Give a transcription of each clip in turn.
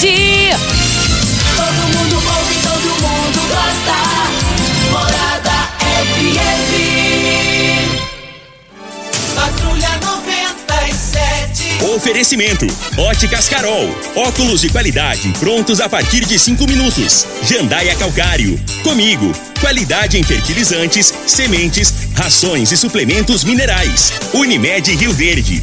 Todo mundo ouve, todo mundo gosta. Morada FM. Patrulha 97. Oferecimento: Óticas Carol. Óculos de qualidade prontos a partir de 5 minutos. Jandaia Calcário. Comigo. Qualidade em fertilizantes, sementes, rações e suplementos minerais. Unimed Rio Verde.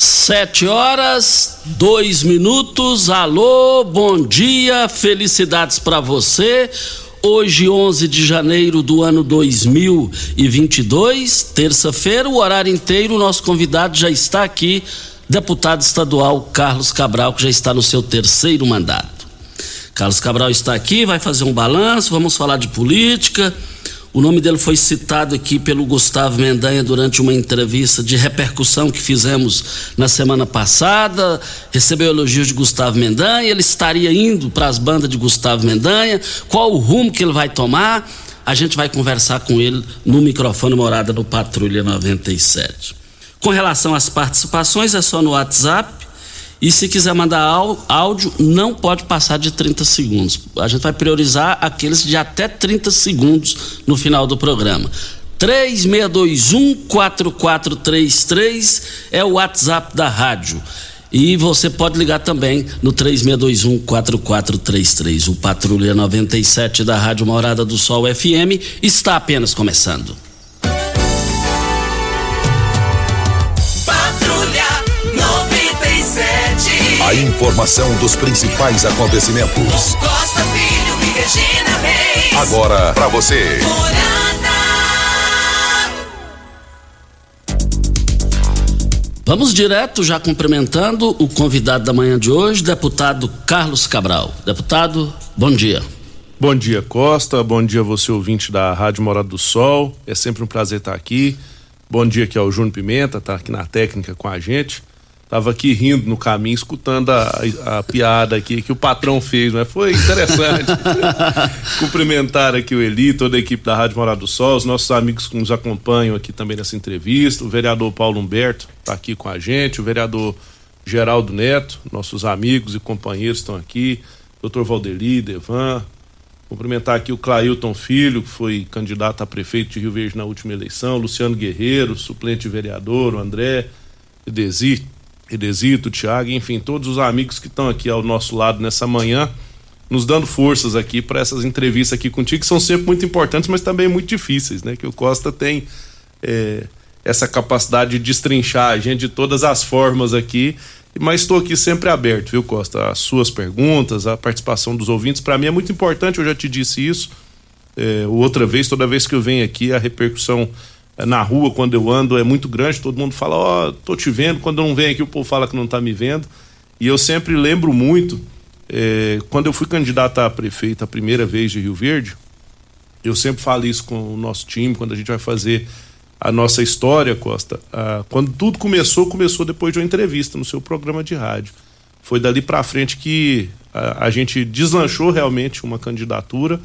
Sete horas, dois minutos. Alô, bom dia, felicidades para você. Hoje, 11 de janeiro do ano 2022, terça-feira, o horário inteiro. O nosso convidado já está aqui, deputado estadual Carlos Cabral, que já está no seu terceiro mandato. Carlos Cabral está aqui, vai fazer um balanço, vamos falar de política o nome dele foi citado aqui pelo Gustavo Mendanha durante uma entrevista de repercussão que fizemos na semana passada. Recebeu elogios de Gustavo Mendanha. Ele estaria indo para as bandas de Gustavo Mendanha. Qual o rumo que ele vai tomar? A gente vai conversar com ele no microfone morada no Patrulha 97. Com relação às participações, é só no WhatsApp e se quiser mandar áudio, não pode passar de 30 segundos. A gente vai priorizar aqueles de até 30 segundos no final do programa. 3621-4433 é o WhatsApp da rádio. E você pode ligar também no 3621-4433. O Patrulha 97 da Rádio Morada do Sol FM está apenas começando. A informação dos principais acontecimentos. Costa Filho e Regina Reis. Agora para você. Vamos direto, já cumprimentando o convidado da manhã de hoje, deputado Carlos Cabral. Deputado, bom dia. Bom dia, Costa. Bom dia, você ouvinte da Rádio Morada do Sol. É sempre um prazer estar aqui. Bom dia aqui ao Júnior Pimenta, tá aqui na técnica com a gente. Tava aqui rindo no caminho, escutando a, a, piada aqui que o patrão fez, mas foi interessante. Cumprimentar aqui o Eli, toda a equipe da Rádio Morado do Sol, os nossos amigos que nos acompanham aqui também nessa entrevista, o vereador Paulo Humberto está aqui com a gente, o vereador Geraldo Neto, nossos amigos e companheiros estão aqui, doutor Valdeli, Devan, cumprimentar aqui o Clailton Filho, que foi candidato a prefeito de Rio Verde na última eleição, Luciano Guerreiro, suplente vereador, o André Edesir, Edesito, Thiago, enfim, todos os amigos que estão aqui ao nosso lado nessa manhã, nos dando forças aqui para essas entrevistas aqui contigo, que são sempre muito importantes, mas também muito difíceis, né? Que o Costa tem é, essa capacidade de destrinchar a gente de todas as formas aqui, mas estou aqui sempre aberto, viu, Costa? As suas perguntas, a participação dos ouvintes, para mim é muito importante, eu já te disse isso. É, outra vez, toda vez que eu venho aqui, a repercussão na rua quando eu ando é muito grande, todo mundo fala, ó, oh, tô te vendo, quando eu não venho aqui o povo fala que não tá me vendo. E eu sempre lembro muito, é, quando eu fui candidato a prefeito a primeira vez de Rio Verde, eu sempre falo isso com o nosso time, quando a gente vai fazer a nossa história, Costa. Quando tudo começou, começou depois de uma entrevista no seu programa de rádio. Foi dali para frente que a, a gente deslanchou realmente uma candidatura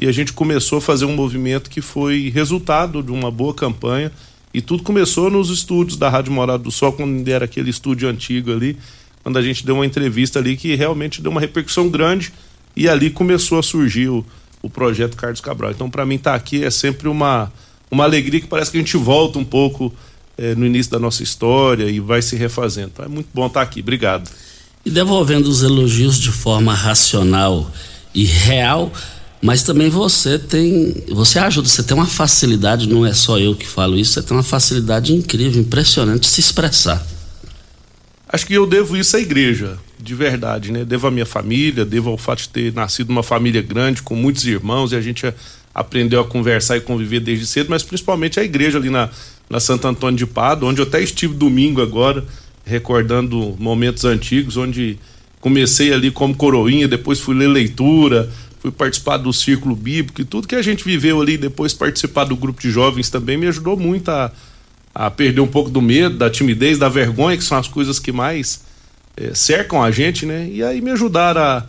e a gente começou a fazer um movimento que foi resultado de uma boa campanha. E tudo começou nos estúdios da Rádio Morada do Sol, quando era aquele estúdio antigo ali, quando a gente deu uma entrevista ali que realmente deu uma repercussão grande. E ali começou a surgir o, o projeto Carlos Cabral. Então, para mim, estar tá aqui é sempre uma, uma alegria que parece que a gente volta um pouco é, no início da nossa história e vai se refazendo. Então, é muito bom estar tá aqui. Obrigado. E devolvendo os elogios de forma racional e real, mas também você tem, você ajuda, você tem uma facilidade, não é só eu que falo isso, você tem uma facilidade incrível, impressionante de se expressar. Acho que eu devo isso à igreja, de verdade, né? Devo à minha família, devo ao fato de ter nascido numa família grande, com muitos irmãos, e a gente aprendeu a conversar e conviver desde cedo, mas principalmente a igreja ali na, na Santo Antônio de Pado, onde eu até estive domingo agora, recordando momentos antigos, onde comecei ali como coroinha, depois fui ler leitura, fui participar do círculo bíblico e tudo que a gente viveu ali, depois participar do grupo de jovens também me ajudou muito a a perder um pouco do medo, da timidez, da vergonha, que são as coisas que mais é, cercam a gente, né? E aí me ajudaram a,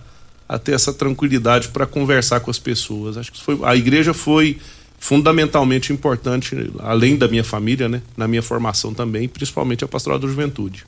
a ter essa tranquilidade para conversar com as pessoas. Acho que foi, a igreja foi fundamentalmente importante, além da minha família, né? Na minha formação também, principalmente a pastoral da juventude.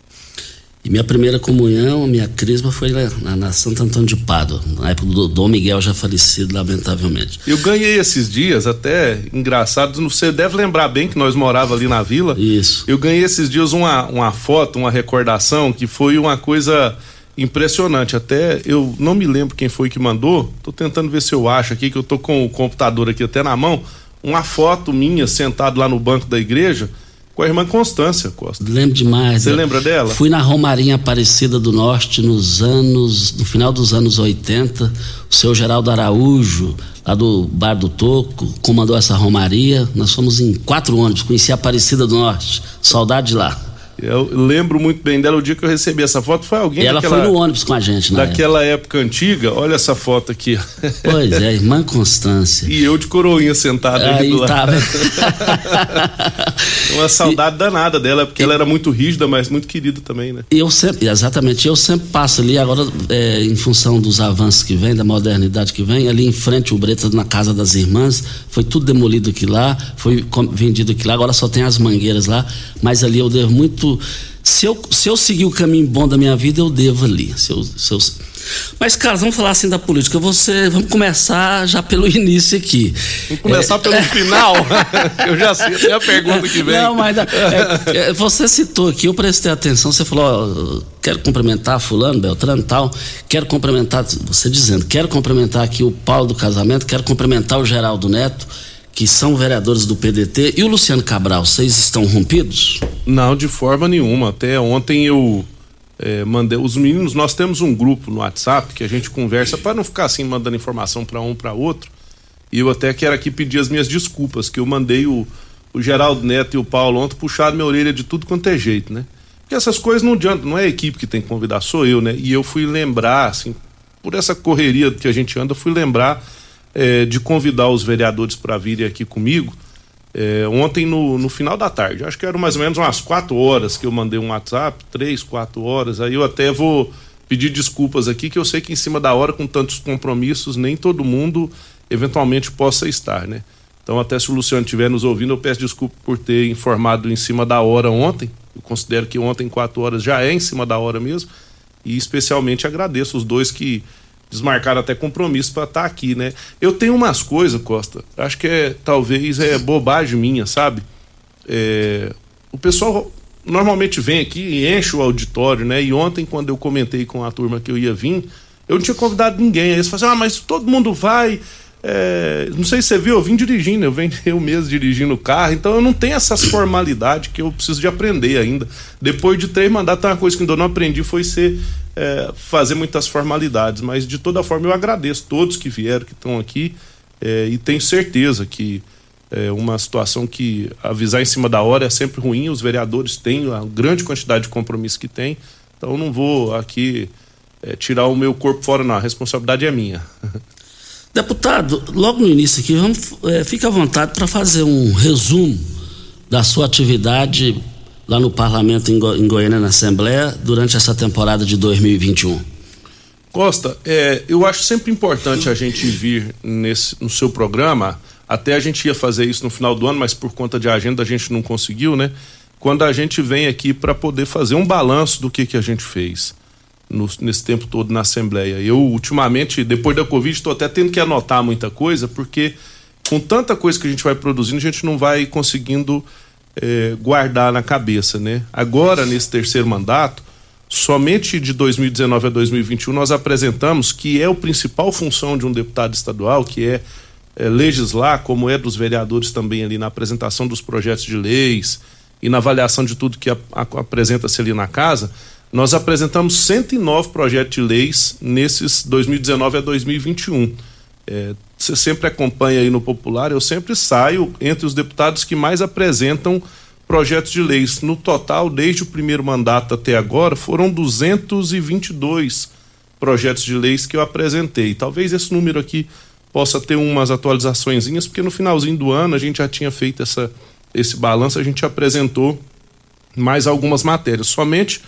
E minha primeira comunhão, minha crisma foi na, na Santo Antônio de Pádua, na época do Dom Miguel já falecido, lamentavelmente. Eu ganhei esses dias, até engraçado, você deve lembrar bem que nós morava ali na vila. Isso. Eu ganhei esses dias uma, uma foto, uma recordação, que foi uma coisa impressionante. Até eu não me lembro quem foi que mandou, tô tentando ver se eu acho aqui, que eu tô com o computador aqui até na mão, uma foto minha sentado lá no banco da igreja com a irmã Constância Costa. Lembro demais. Você lembra dela? Fui na Romarinha Aparecida do Norte nos anos, no final dos anos 80. O seu Geraldo Araújo, lá do Bar do Toco, comandou essa Romaria. Nós fomos em quatro ônibus, conheci a Aparecida do Norte. Saudade de lá. Eu lembro muito bem dela. O dia que eu recebi essa foto foi alguém. E ela daquela, foi no ônibus com a gente, né? Daquela época. época. antiga. Olha essa foto aqui. Pois é, irmã Constância. E eu de coroinha sentado aí do lado. Uma saudade e, danada dela, porque e, ela era muito rígida, mas muito querida também, né? Eu sempre, exatamente, eu sempre passo ali, agora, é, em função dos avanços que vem, da modernidade que vem, ali em frente o Bretas, na casa das irmãs, foi tudo demolido aqui lá, foi vendido aqui lá, agora só tem as mangueiras lá, mas ali eu devo muito. Se eu, se eu seguir o caminho bom da minha vida, eu devo ali. Se eu, se eu, mas, Carlos, vamos falar assim da política. Você, vamos começar já pelo início aqui. Vamos começar é, pelo é... final. eu já sei até a pergunta que vem. Não, mas é, é, você citou aqui, eu prestei atenção. Você falou, ó, quero cumprimentar fulano, Beltrano, tal. Quero cumprimentar, você dizendo, quero cumprimentar aqui o Paulo do casamento, quero cumprimentar o Geraldo Neto que são vereadores do PDT. E o Luciano Cabral, vocês estão rompidos? Não, de forma nenhuma. Até ontem eu é, mandei. Os meninos, nós temos um grupo no WhatsApp que a gente conversa para não ficar assim mandando informação para um para outro. E eu até quero aqui pedir as minhas desculpas, que eu mandei o, o Geraldo Neto e o Paulo ontem puxar minha orelha de tudo quanto é jeito, né? Porque essas coisas não adiantam, não é a equipe que tem que convidar, sou eu, né? E eu fui lembrar, assim, por essa correria que a gente anda, fui lembrar é, de convidar os vereadores para virem aqui comigo. É, ontem no, no final da tarde, acho que eram mais ou menos umas quatro horas que eu mandei um WhatsApp, três, quatro horas. Aí eu até vou pedir desculpas aqui, que eu sei que em cima da hora, com tantos compromissos, nem todo mundo eventualmente possa estar, né? Então, até se o Luciano estiver nos ouvindo, eu peço desculpa por ter informado em cima da hora ontem. Eu considero que ontem, quatro horas, já é em cima da hora mesmo. E especialmente agradeço os dois que desmarcaram até compromisso para estar tá aqui, né? Eu tenho umas coisas, Costa, acho que é talvez é bobagem minha, sabe? É, o pessoal normalmente vem aqui e enche o auditório, né? E ontem, quando eu comentei com a turma que eu ia vir, eu não tinha convidado ninguém. Aí eles falaram assim, ah, mas todo mundo vai. É, não sei se você viu, eu vim dirigindo, eu venho eu mesmo dirigindo o carro, então eu não tenho essas formalidades que eu preciso de aprender ainda. Depois de três mandatos, uma coisa que ainda não aprendi foi ser é, fazer muitas formalidades, mas de toda forma eu agradeço todos que vieram, que estão aqui, é, e tenho certeza que é uma situação que avisar em cima da hora é sempre ruim, os vereadores têm a grande quantidade de compromisso que têm, então não vou aqui é, tirar o meu corpo fora, não, a responsabilidade é minha. Deputado, logo no início aqui, vamos, é, fique à vontade para fazer um resumo da sua atividade lá no parlamento em, Go em Goiânia, na Assembleia, durante essa temporada de 2021? Costa, é, eu acho sempre importante a gente vir nesse, no seu programa. Até a gente ia fazer isso no final do ano, mas por conta de agenda a gente não conseguiu, né? Quando a gente vem aqui para poder fazer um balanço do que, que a gente fez. No, nesse tempo todo na Assembleia. Eu, ultimamente, depois da Covid, estou até tendo que anotar muita coisa, porque com tanta coisa que a gente vai produzindo, a gente não vai conseguindo é, guardar na cabeça, né? Agora, nesse terceiro mandato, somente de 2019 a 2021 nós apresentamos que é a principal função de um deputado estadual, que é, é legislar, como é dos vereadores também ali na apresentação dos projetos de leis e na avaliação de tudo que apresenta-se ali na casa, nós apresentamos 109 projetos de leis nesses 2019 a 2021. É, você sempre acompanha aí no Popular, eu sempre saio entre os deputados que mais apresentam projetos de leis. No total, desde o primeiro mandato até agora, foram 222 projetos de leis que eu apresentei. Talvez esse número aqui possa ter umas atualizações, porque no finalzinho do ano a gente já tinha feito essa, esse balanço, a gente apresentou mais algumas matérias. Somente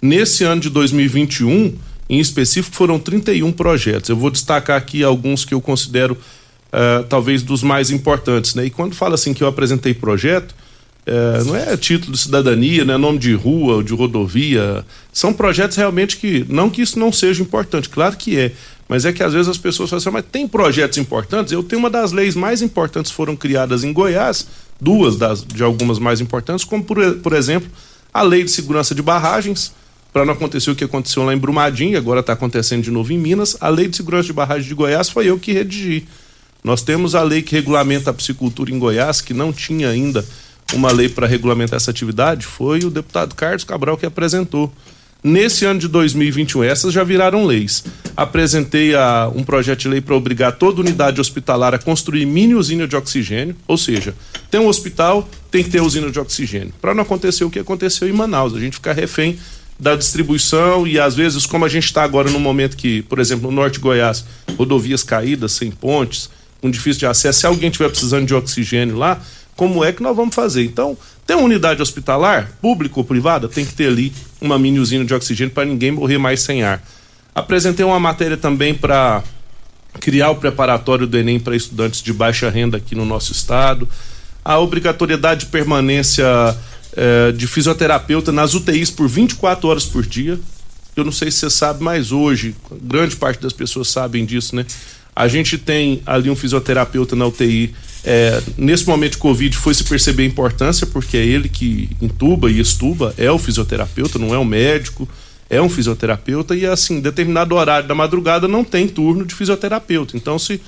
nesse ano de 2021 em específico, foram 31 projetos. Eu vou destacar aqui alguns que eu considero uh, talvez dos mais importantes. Né? E quando fala assim que eu apresentei projeto, uh, não é título de cidadania, não é nome de rua ou de rodovia. São projetos realmente que. Não que isso não seja importante, claro que é. Mas é que às vezes as pessoas falam assim, mas tem projetos importantes? Eu tenho uma das leis mais importantes foram criadas em Goiás, duas das, de algumas mais importantes, como por, por exemplo a Lei de Segurança de Barragens, para não acontecer o que aconteceu lá em Brumadinho, agora está acontecendo de novo em Minas. A lei de segurança de barragem de Goiás foi eu que redigi. Nós temos a lei que regulamenta a piscicultura em Goiás, que não tinha ainda uma lei para regulamentar essa atividade, foi o deputado Carlos Cabral que apresentou. Nesse ano de 2021, essas já viraram leis. Apresentei a, um projeto de lei para obrigar toda unidade hospitalar a construir mini usina de oxigênio, ou seja, tem um hospital, tem que ter usina de oxigênio. Para não acontecer o que aconteceu em Manaus, a gente ficar refém da distribuição e às vezes, como a gente está agora no momento que, por exemplo, no norte de Goiás, rodovias caídas, sem pontes, com difícil de acesso, se alguém estiver precisando de oxigênio lá, como é que nós vamos fazer? Então, tem uma unidade hospitalar, pública ou privada, tem que ter ali uma mini usina de oxigênio para ninguém morrer mais sem ar. Apresentei uma matéria também para criar o preparatório do Enem para estudantes de baixa renda aqui no nosso estado, a obrigatoriedade de permanência é, de fisioterapeuta nas UTIs por 24 horas por dia. Eu não sei se você sabe, mas hoje, grande parte das pessoas sabem disso, né? A gente tem ali um fisioterapeuta na UTI. É, nesse momento de Covid foi se perceber a importância, porque é ele que intuba e estuba, é o fisioterapeuta, não é o médico, é um fisioterapeuta, e assim, determinado horário da madrugada não tem turno de fisioterapeuta. Então, se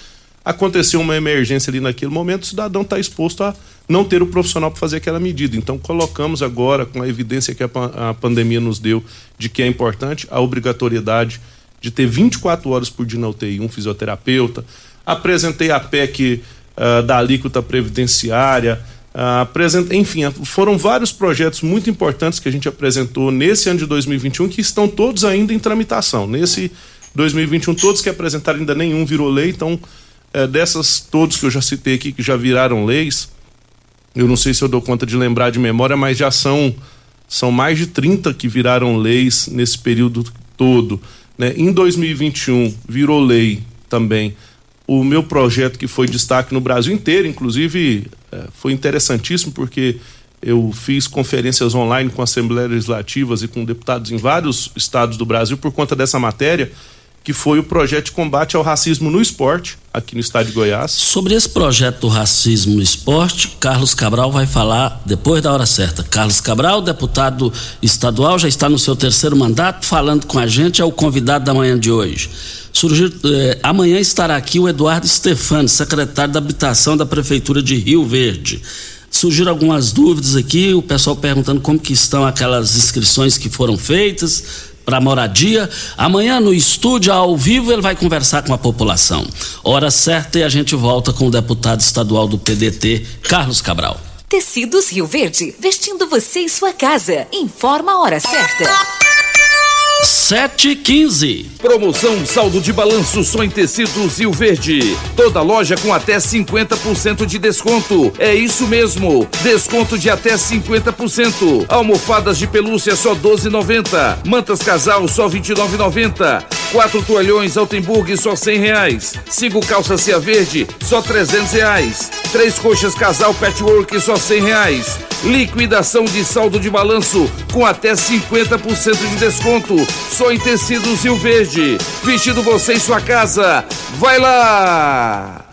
aconteceu uma emergência ali naquele momento, o cidadão está exposto a não ter o profissional para fazer aquela medida. Então, colocamos agora, com a evidência que a, a, pandemia nos deu de que é importante, a obrigatoriedade de ter 24 horas por dia na UTI um fisioterapeuta. Apresentei a PEC uh, da alíquota previdenciária. Uh. Enfim, foram vários projetos muito importantes que a gente apresentou nesse ano de 2021 que estão todos ainda em tramitação. Nesse 2021, todos que apresentaram, ainda nenhum virou lei, então é, dessas todos que eu já citei aqui, que já viraram leis, eu não sei se eu dou conta de lembrar de memória, mas já são, são mais de 30 que viraram leis nesse período todo. Né? Em 2021, virou lei também o meu projeto que foi destaque no Brasil inteiro, inclusive é, foi interessantíssimo porque eu fiz conferências online com assembleias legislativas e com deputados em vários estados do Brasil por conta dessa matéria que foi o projeto de combate ao racismo no esporte, aqui no estado de Goiás. Sobre esse projeto do racismo no esporte, Carlos Cabral vai falar depois da hora certa. Carlos Cabral, deputado estadual, já está no seu terceiro mandato, falando com a gente, é o convidado da manhã de hoje. Surgir, eh, amanhã estará aqui o Eduardo Stefani, secretário da Habitação da Prefeitura de Rio Verde surgiram algumas dúvidas aqui, o pessoal perguntando como que estão aquelas inscrições que foram feitas, para moradia. Amanhã no estúdio ao vivo ele vai conversar com a população. Hora certa e a gente volta com o deputado estadual do PDT, Carlos Cabral. Tecidos Rio Verde, vestindo você e sua casa. Informa a hora certa. Sete quinze. Promoção saldo de balanço só em tecidos Rio Verde. Toda loja com até 50% de desconto. É isso mesmo. Desconto de até 50%. Almofadas de pelúcia só 12,90. Mantas casal só 29,90. Quatro toalhões Altenburg só cem reais. Cinco calças Cia Verde só trezentos reais. Três coxas casal Patchwork só cem reais. Liquidação de saldo de balanço com até 50% de desconto. Só em tecidos Rio Verde. Vestido você em sua casa. Vai lá!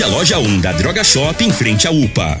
a loja 1 da Droga Shop em frente à UPA.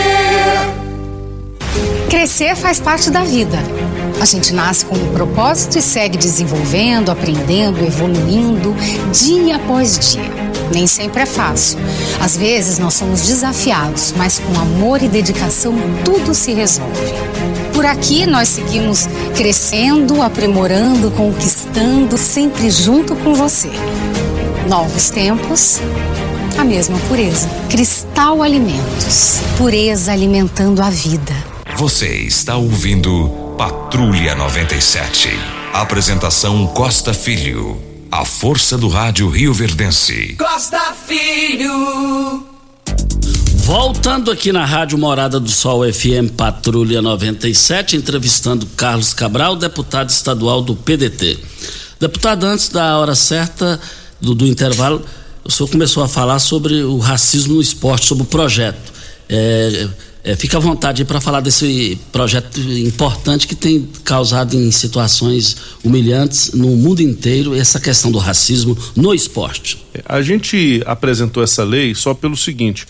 Crescer faz parte da vida. A gente nasce com um propósito e segue desenvolvendo, aprendendo, evoluindo, dia após dia. Nem sempre é fácil. Às vezes nós somos desafiados, mas com amor e dedicação tudo se resolve. Por aqui nós seguimos crescendo, aprimorando, conquistando, sempre junto com você. Novos tempos, a mesma pureza. Cristal Alimentos. Pureza alimentando a vida. Você está ouvindo Patrulha 97. Apresentação Costa Filho. A força do rádio Rio Verdense. Costa Filho. Voltando aqui na Rádio Morada do Sol FM Patrulha 97, entrevistando Carlos Cabral, deputado estadual do PDT. Deputado, antes da hora certa do, do intervalo, o senhor começou a falar sobre o racismo no esporte, sobre o projeto. É, é, fica à vontade para falar desse projeto importante que tem causado em situações humilhantes no mundo inteiro essa questão do racismo no esporte. A gente apresentou essa lei só pelo seguinte: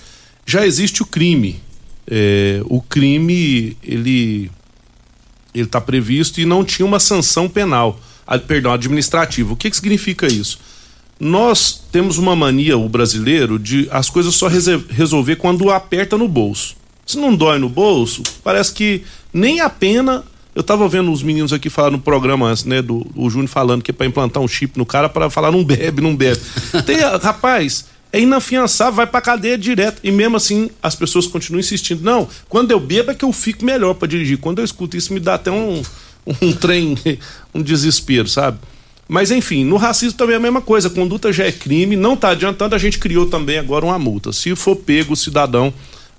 já existe o crime. É, o crime ele ele está previsto e não tinha uma sanção penal, a, perdão, administrativa. O que, que significa isso? Nós temos uma mania, o brasileiro, de as coisas só resolver quando aperta no bolso. Se não dói no bolso, parece que nem a pena. Eu tava vendo os meninos aqui falar no programa antes, né? Do o Júnior falando que é pra implantar um chip no cara para falar não bebe, não bebe. Tem, rapaz, é inafiançável, vai pra cadeia direto. E mesmo assim, as pessoas continuam insistindo. Não, quando eu bebo é que eu fico melhor para dirigir. Quando eu escuto isso, me dá até um, um trem, um desespero, sabe? Mas enfim, no racismo também é a mesma coisa. A conduta já é crime, não tá adiantando. A gente criou também agora uma multa. Se for pego o cidadão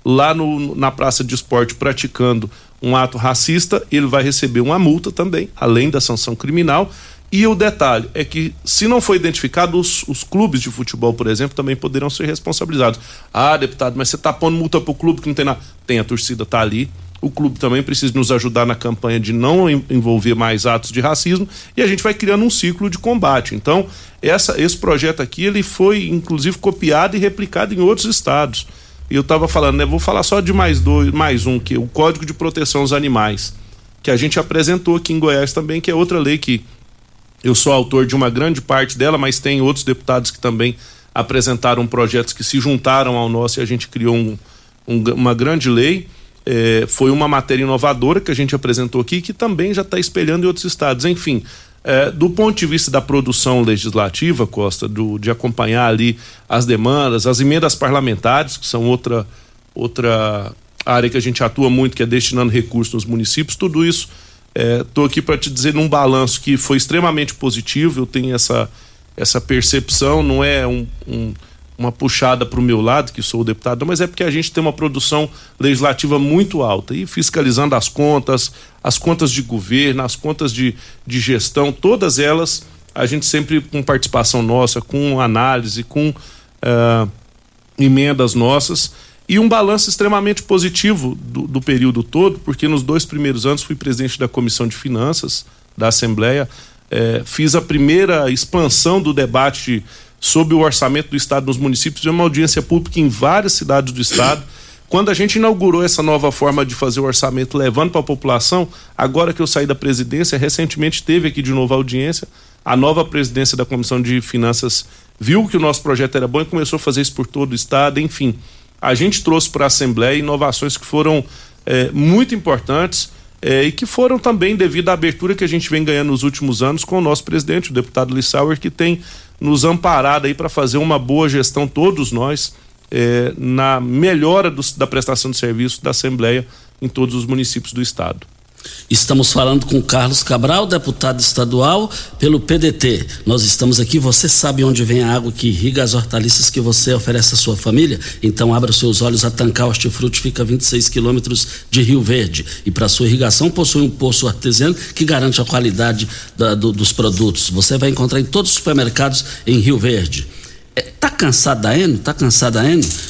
lá no, na praça de esporte praticando um ato racista, ele vai receber uma multa também, além da sanção criminal. E o detalhe é que, se não for identificado, os, os clubes de futebol, por exemplo, também poderão ser responsabilizados. Ah, deputado, mas você está pondo multa para o clube que não tem nada. Tem, a torcida está ali. O clube também precisa nos ajudar na campanha de não envolver mais atos de racismo e a gente vai criando um ciclo de combate. Então, essa, esse projeto aqui ele foi inclusive copiado e replicado em outros estados. E eu estava falando, né? Vou falar só de mais dois, mais um, que é o Código de Proteção aos Animais, que a gente apresentou aqui em Goiás também, que é outra lei que eu sou autor de uma grande parte dela, mas tem outros deputados que também apresentaram projetos que se juntaram ao nosso e a gente criou um, um, uma grande lei. É, foi uma matéria inovadora que a gente apresentou aqui que também já está espelhando em outros estados. Enfim, é, do ponto de vista da produção legislativa, Costa, do, de acompanhar ali as demandas, as emendas parlamentares, que são outra, outra área que a gente atua muito, que é destinando recursos nos municípios, tudo isso estou é, aqui para te dizer num balanço que foi extremamente positivo, eu tenho essa, essa percepção, não é um, um, uma puxada para o meu lado, que sou o deputado, mas é porque a gente tem uma produção legislativa muito alta. E fiscalizando as contas, as contas de governo, as contas de, de gestão, todas elas a gente sempre com participação nossa, com análise, com uh, emendas nossas. E um balanço extremamente positivo do, do, período todo, porque nos dois primeiros anos fui presidente da Comissão de Finanças da Assembleia, eh, fiz a primeira expansão do debate sobre o orçamento do Estado nos municípios, de uma audiência pública em várias cidades do Estado. Quando a gente inaugurou essa nova forma de fazer o orçamento levando para a população, agora que eu saí da presidência, recentemente teve aqui de novo a audiência, a nova presidência da Comissão de Finanças viu que o nosso projeto era bom e começou a fazer isso por todo o Estado, enfim a gente trouxe para a Assembleia inovações que foram é, muito importantes é, e que foram também devido à abertura que a gente vem ganhando nos últimos anos com o nosso presidente, o deputado Lissauer, que tem nos amparado aí para fazer uma boa gestão, todos nós, é, na melhora do, da prestação de serviço da Assembleia em todos os municípios do Estado. Estamos falando com Carlos Cabral, deputado estadual pelo PDT. Nós estamos aqui, você sabe onde vem a água que irriga as hortaliças que você oferece à sua família? Então abra seus olhos, a Tancar Hortifruti fica a 26 quilômetros de Rio Verde e para sua irrigação possui um poço artesiano que garante a qualidade da, do, dos produtos. Você vai encontrar em todos os supermercados em Rio Verde. Está é, cansado da Eno? Está cansado da?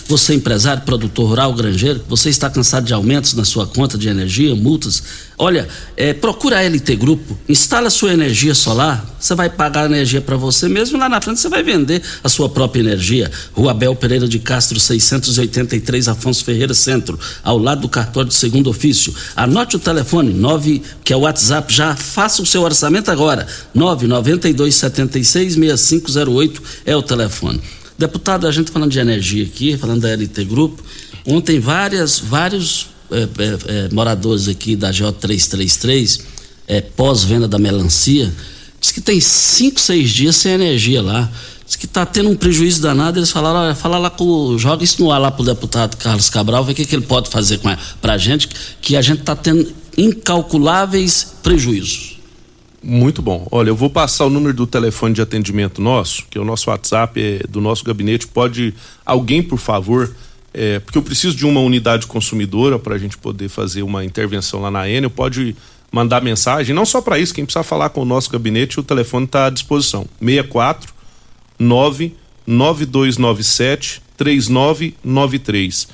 Você, empresário, produtor rural, granjeiro, você está cansado de aumentos na sua conta de energia, multas? Olha, é, procura a LT Grupo, instala sua energia solar, você vai pagar energia para você mesmo lá na frente você vai vender a sua própria energia. Rua Abel Pereira de Castro, 683, Afonso Ferreira Centro, ao lado do cartório de segundo ofício. Anote o telefone, 9, que é o WhatsApp, já faça o seu orçamento agora. 992 76 6508 é o telefone. Deputado, a gente falando de energia aqui, falando da LT Grupo, ontem várias, vários é, moradores aqui da J333, é, pós-venda da melancia, diz que tem cinco, seis dias sem energia lá. Diz que está tendo um prejuízo danado. Eles falaram: olha, fala lá com. joga isso no ar lá para o deputado Carlos Cabral, ver o que, que ele pode fazer para a gente, que a gente está tendo incalculáveis prejuízos. Muito bom. Olha, eu vou passar o número do telefone de atendimento nosso, que é o nosso WhatsApp é do nosso gabinete. Pode alguém, por favor, é, porque eu preciso de uma unidade consumidora para a gente poder fazer uma intervenção lá na Enel. Pode mandar mensagem, não só para isso, quem precisar falar com o nosso gabinete, o telefone está à disposição. 64 99297 3993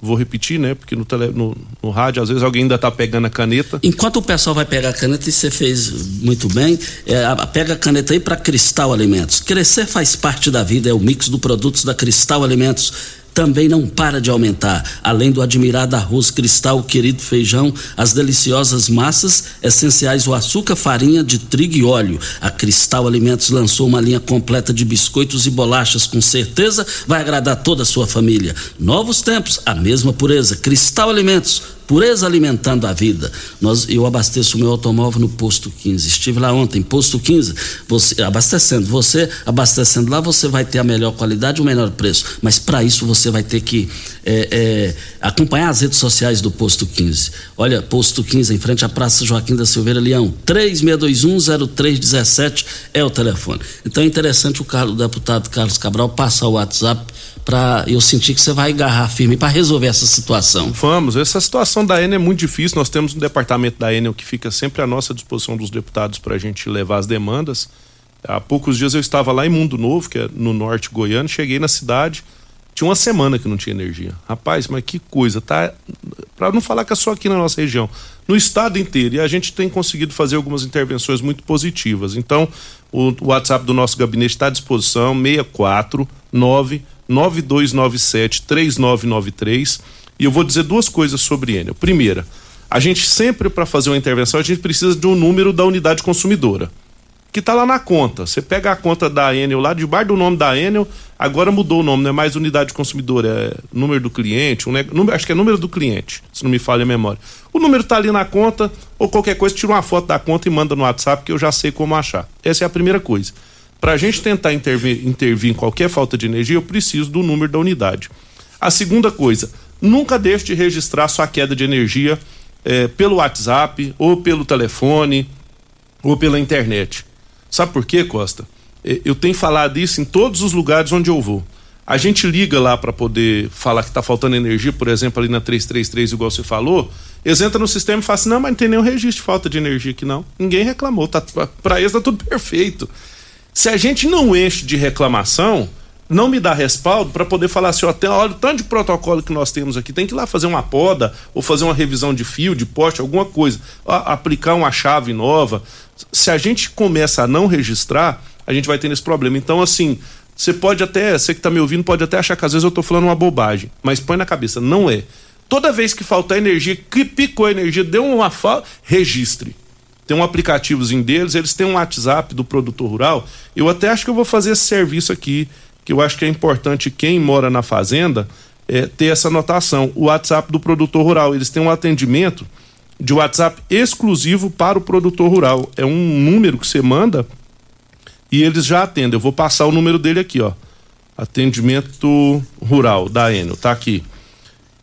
vou repetir, né? Porque no, tele, no, no, rádio, às vezes alguém ainda está pegando a caneta. Enquanto o pessoal vai pegar a caneta, e você fez muito bem, é, pega a caneta aí para Cristal Alimentos. Crescer faz parte da vida, é o mix do produtos da Cristal Alimentos também não para de aumentar. Além do admirado arroz cristal, querido feijão, as deliciosas massas essenciais, o açúcar, farinha de trigo e óleo. A Cristal Alimentos lançou uma linha completa de biscoitos e bolachas, com certeza vai agradar toda a sua família. Novos tempos, a mesma pureza. Cristal Alimentos pureza alimentando a vida. Nós, eu abasteço o meu automóvel no posto 15. Estive lá ontem, posto 15, você abastecendo. Você abastecendo lá, você vai ter a melhor qualidade, o menor preço. Mas para isso você vai ter que é, é, acompanhar as redes sociais do posto 15. Olha, posto 15 em frente à Praça Joaquim da Silveira Leão. 36210317 é o telefone. Então é interessante o, Carlos, o deputado Carlos Cabral passar o WhatsApp para eu sentir que você vai agarrar firme para resolver essa situação. Vamos, essa situação da Enel é muito difícil. Nós temos um departamento da Enel que fica sempre à nossa disposição dos deputados para a gente levar as demandas. Há poucos dias eu estava lá em Mundo Novo, que é no norte goiano, cheguei na cidade, tinha uma semana que não tinha energia. Rapaz, mas que coisa, tá? Para não falar que é só aqui na nossa região, no estado inteiro. E a gente tem conseguido fazer algumas intervenções muito positivas. Então, o, WhatsApp do nosso gabinete está à disposição, 649 9297 3993 e eu vou dizer duas coisas sobre Enel. Primeira, a gente sempre para fazer uma intervenção a gente precisa de um número da unidade consumidora que está lá na conta. Você pega a conta da Enel lá, debaixo do nome da Enel, agora mudou o nome, não é mais unidade consumidora, é número do cliente, um, número, acho que é número do cliente, se não me falha a memória. O número está ali na conta, ou qualquer coisa, tira uma foto da conta e manda no WhatsApp que eu já sei como achar. Essa é a primeira coisa. Para a gente tentar intervir, intervir em qualquer falta de energia, eu preciso do número da unidade. A segunda coisa, nunca deixe de registrar sua queda de energia é, pelo WhatsApp, ou pelo telefone, ou pela internet. Sabe por quê, Costa? É, eu tenho falado isso em todos os lugares onde eu vou. A gente liga lá para poder falar que está faltando energia, por exemplo, ali na 333, igual você falou. Eles entram no sistema e falam assim: não, mas não tem nenhum registro de falta de energia aqui, não. Ninguém reclamou. Tá, para eles está tudo perfeito. Se a gente não enche de reclamação, não me dá respaldo para poder falar assim, ó, olha o tanto de protocolo que nós temos aqui, tem que ir lá fazer uma poda ou fazer uma revisão de fio, de poste, alguma coisa, aplicar uma chave nova. Se a gente começa a não registrar, a gente vai ter esse problema. Então, assim, você pode até, você que está me ouvindo, pode até achar que às vezes eu estou falando uma bobagem, mas põe na cabeça, não é. Toda vez que faltar energia, que picou a energia, deu uma falta, registre tem um aplicativozinho deles, eles têm um WhatsApp do produtor rural. Eu até acho que eu vou fazer esse serviço aqui que eu acho que é importante quem mora na fazenda é, ter essa anotação. O WhatsApp do produtor rural, eles têm um atendimento de WhatsApp exclusivo para o produtor rural. É um número que você manda e eles já atendem. Eu vou passar o número dele aqui, ó. Atendimento rural da Enel, tá aqui.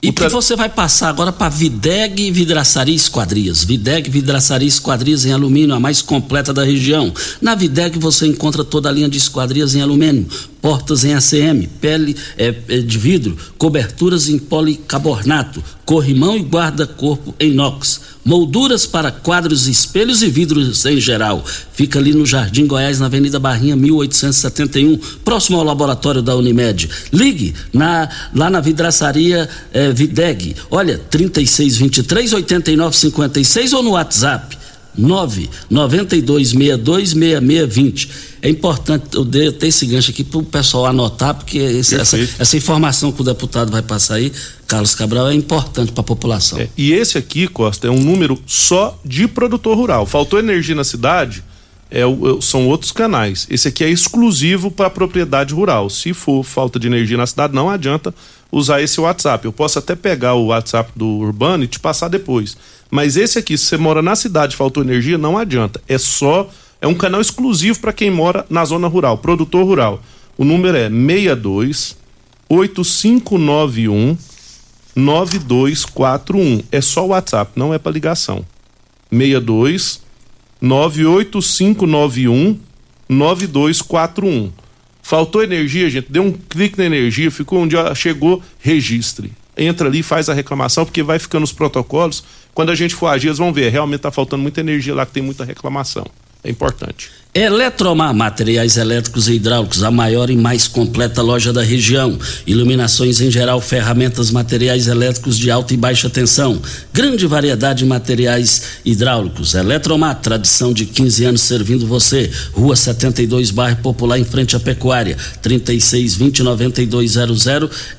E que você vai passar agora para Videg Vidraçaria Esquadrias. Videg Vidraçaria Esquadrias em alumínio, a mais completa da região. Na Videg você encontra toda a linha de esquadrias em alumínio, portas em ACM, pele é, é, de vidro, coberturas em policarbonato, corrimão e guarda-corpo em inox, molduras para quadros, espelhos e vidros em geral. Fica ali no Jardim Goiás, na Avenida Barrinha, 1871, próximo ao laboratório da Unimed. Ligue na, lá na vidraçaria é, Videg. Olha, 3623 8956 ou no WhatsApp 992626620. É importante eu ter esse gancho aqui para o pessoal anotar, porque esse, essa, essa, informação que o deputado vai passar aí, Carlos Cabral, é importante para a população. É, e esse aqui, Costa, é um número só de produtor rural. Faltou energia na cidade, é, são outros canais. Esse aqui é exclusivo para a propriedade rural. Se for falta de energia na cidade, não adianta usar esse WhatsApp. Eu posso até pegar o WhatsApp do Urbano e te passar depois. Mas esse aqui, se você mora na cidade faltou energia, não adianta. É só. É um canal exclusivo para quem mora na zona rural, produtor rural. O número é 62 8591 9241. É só o WhatsApp, não é para ligação. 62 98591 9241. Faltou energia, gente, deu um clique na energia, ficou onde chegou, registre. Entra ali, faz a reclamação, porque vai ficando os protocolos. Quando a gente for agir, eles vão ver, realmente está faltando muita energia lá, que tem muita reclamação. É importante. Eletromar, materiais elétricos e hidráulicos, a maior e mais completa loja da região. Iluminações em geral, ferramentas, materiais elétricos de alta e baixa tensão. Grande variedade de materiais hidráulicos. Eletromar, tradição de 15 anos servindo você. Rua 72, bairro Popular, em frente à Pecuária. 3620 9200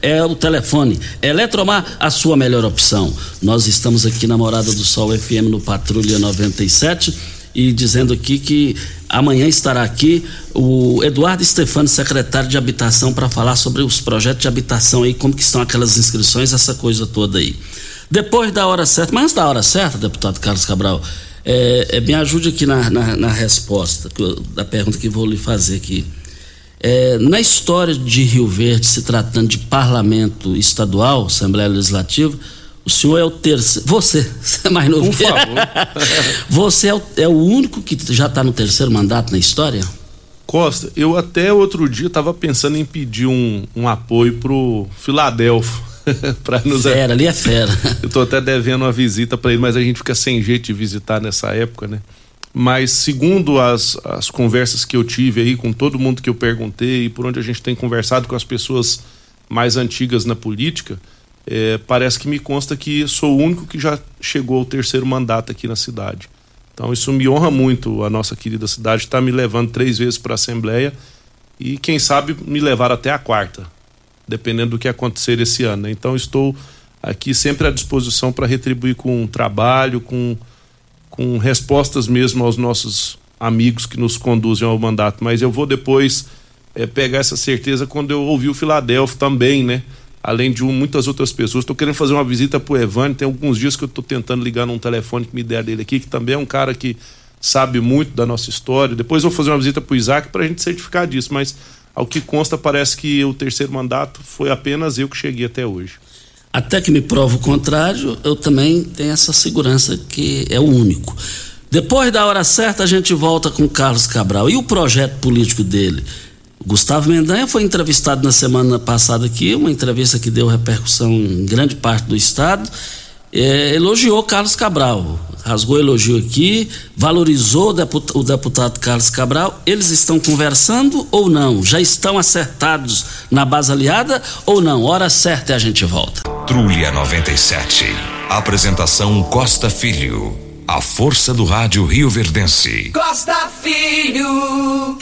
é o telefone. Eletromar, a sua melhor opção. Nós estamos aqui na Morada do Sol FM no Patrulha 97 e dizendo aqui que amanhã estará aqui o Eduardo Stefano, secretário de Habitação, para falar sobre os projetos de habitação aí, como que estão aquelas inscrições, essa coisa toda aí. Depois da hora certa, mas da hora certa, deputado Carlos Cabral, é, é, me ajude aqui na, na, na resposta da pergunta que vou lhe fazer aqui. É, na história de Rio Verde, se tratando de parlamento estadual, Assembleia Legislativa, o senhor é o terceiro. Você, você é mais novo. Por favor. você é o, é o único que já está no terceiro mandato na história? Costa, eu até outro dia estava pensando em pedir um, um apoio pro Filadelfo. para nos fera, ali é fera. eu estou até devendo uma visita para ele, mas a gente fica sem jeito de visitar nessa época, né? Mas segundo as, as conversas que eu tive aí com todo mundo que eu perguntei, e por onde a gente tem conversado com as pessoas mais antigas na política, é, parece que me consta que sou o único que já chegou ao terceiro mandato aqui na cidade. Então isso me honra muito, a nossa querida cidade está me levando três vezes para a Assembleia e quem sabe me levar até a quarta, dependendo do que acontecer esse ano. Né? Então estou aqui sempre à disposição para retribuir com trabalho, com, com respostas mesmo aos nossos amigos que nos conduzem ao mandato. Mas eu vou depois é, pegar essa certeza quando eu ouvir o Filadélfio também, né? Além de um, muitas outras pessoas. Estou querendo fazer uma visita para o Evane, tem alguns dias que eu estou tentando ligar num telefone que me der dele aqui, que também é um cara que sabe muito da nossa história. Depois vou fazer uma visita para o Isaac para a gente certificar disso, mas ao que consta parece que o terceiro mandato foi apenas eu que cheguei até hoje. Até que me prova o contrário, eu também tenho essa segurança que é o único. Depois da hora certa, a gente volta com Carlos Cabral. E o projeto político dele? Gustavo Mendanha foi entrevistado na semana passada aqui, uma entrevista que deu repercussão em grande parte do estado. É, elogiou Carlos Cabral, rasgou elogio aqui, valorizou o deputado, o deputado Carlos Cabral. Eles estão conversando ou não? Já estão acertados na base aliada ou não? Hora certa e a gente volta. Trulha 97. Apresentação Costa Filho. A força do rádio Rio Verdense. Costa Filho.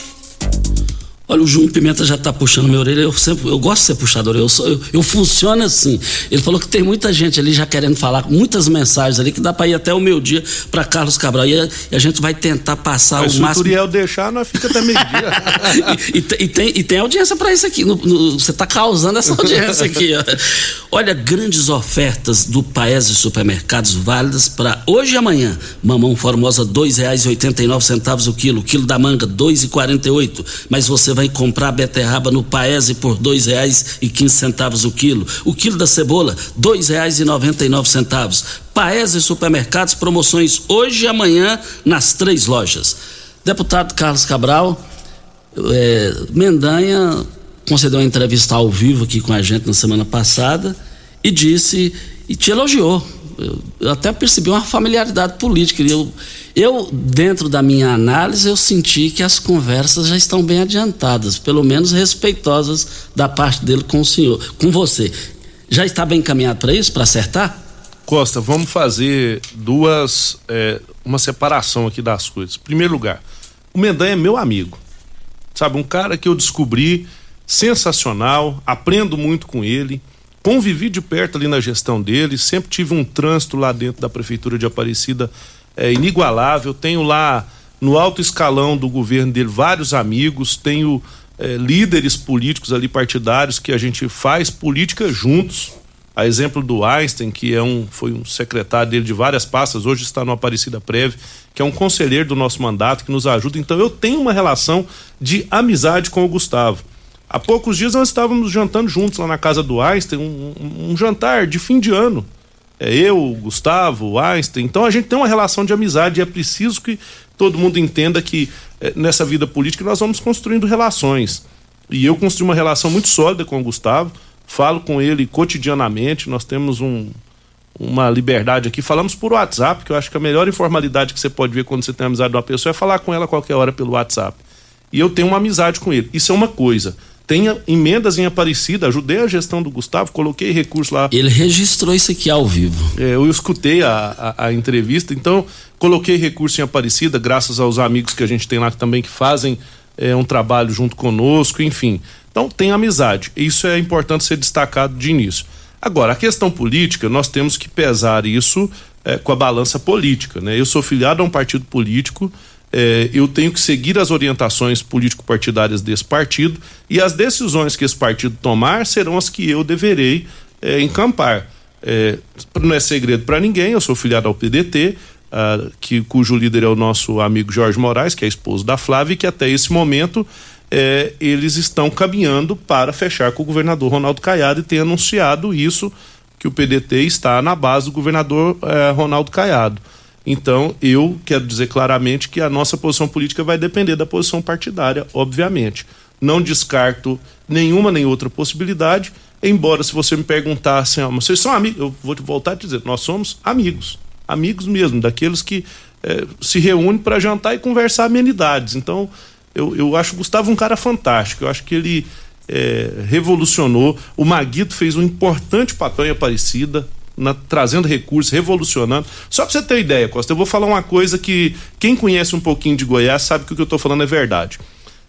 Olha, o Júnior Pimenta já está puxando minha orelha. Eu sempre, eu gosto de ser puxador. Eu, sou, eu, eu funciono assim. Ele falou que tem muita gente ali já querendo falar, muitas mensagens ali que dá para ir até o meu dia para Carlos Cabral. E a, e a, gente vai tentar passar Mas o máximo. Se o Turiel deixar, nós fica até meio dia. e, e, e, tem, e tem audiência para isso aqui. No, no, você está causando essa audiência aqui. Ó. Olha, grandes ofertas do Paese Supermercados válidas para hoje e amanhã. Mamão Formosa, R$ 2,89 o quilo. O quilo da manga, R$ 2,48. Mas você vai vai comprar beterraba no Paese por dois reais e quinze centavos o quilo. O quilo da cebola, dois reais e noventa e nove centavos. Paese Supermercados, promoções hoje e amanhã nas três lojas. Deputado Carlos Cabral, é, Mendanha concedeu uma entrevista ao vivo aqui com a gente na semana passada e disse, e te elogiou, eu até percebi uma familiaridade política. Eu, eu, dentro da minha análise, eu senti que as conversas já estão bem adiantadas, pelo menos respeitosas da parte dele com o senhor, com você. Já está bem encaminhado para isso, para acertar? Costa, vamos fazer duas, é, uma separação aqui das coisas. Em primeiro lugar, o Mendanha é meu amigo, sabe, um cara que eu descobri sensacional, aprendo muito com ele convivi de perto ali na gestão dele, sempre tive um trânsito lá dentro da prefeitura de Aparecida é, inigualável. Tenho lá no alto escalão do governo dele vários amigos, tenho é, líderes políticos ali partidários que a gente faz política juntos. A exemplo do Einstein, que é um, foi um secretário dele de várias pastas, hoje está no Aparecida Preve, que é um conselheiro do nosso mandato, que nos ajuda. Então eu tenho uma relação de amizade com o Gustavo. Há poucos dias nós estávamos jantando juntos lá na casa do Einstein, um, um, jantar de fim de ano. É eu, Gustavo, Einstein. Então a gente tem uma relação de amizade e é preciso que todo mundo entenda que é, nessa vida política nós vamos construindo relações. E eu construí uma relação muito sólida com o Gustavo, falo com ele cotidianamente, nós temos um, uma liberdade aqui. Falamos por WhatsApp, que eu acho que a melhor informalidade que você pode ver quando você tem amizade de uma pessoa é falar com ela qualquer hora pelo WhatsApp. E eu tenho uma amizade com ele. Isso é uma coisa tenha emendas em Aparecida, ajudei a gestão do Gustavo, coloquei recurso lá. Ele registrou isso aqui ao vivo. É, eu escutei a, a, a, entrevista, então coloquei recurso em Aparecida, graças aos amigos que a gente tem lá também que fazem é, um trabalho junto conosco, enfim. Então tem amizade, isso é importante ser destacado de início. Agora, a questão política, nós temos que pesar isso é, com a balança política, né? Eu sou filiado a um partido político, é, eu tenho que seguir as orientações político-partidárias desse partido e as decisões que esse partido tomar serão as que eu deverei é, encampar. É, não é segredo para ninguém, eu sou filiado ao PDT, ah, que, cujo líder é o nosso amigo Jorge Moraes, que é esposo da Flávia, e que até esse momento eles estão caminhando para fechar com o governador Ronaldo Caiado e tem anunciado isso, que o PDT está na base do governador Ronaldo Caiado. Então, eu quero dizer claramente que a nossa posição política vai depender da posição partidária, obviamente. Não descarto nenhuma nem outra possibilidade, embora se você me perguntasse, ah, vocês são amigos, eu vou te voltar a dizer, nós somos amigos, amigos mesmo, daqueles que eh, se reúnem para jantar e conversar amenidades. Então, eu, eu acho o Gustavo um cara fantástico, eu acho que ele eh, revolucionou, o Maguito fez um importante papel em Aparecida, na, trazendo recursos, revolucionando. Só para você ter ideia, Costa, eu vou falar uma coisa que quem conhece um pouquinho de Goiás sabe que o que eu estou falando é verdade.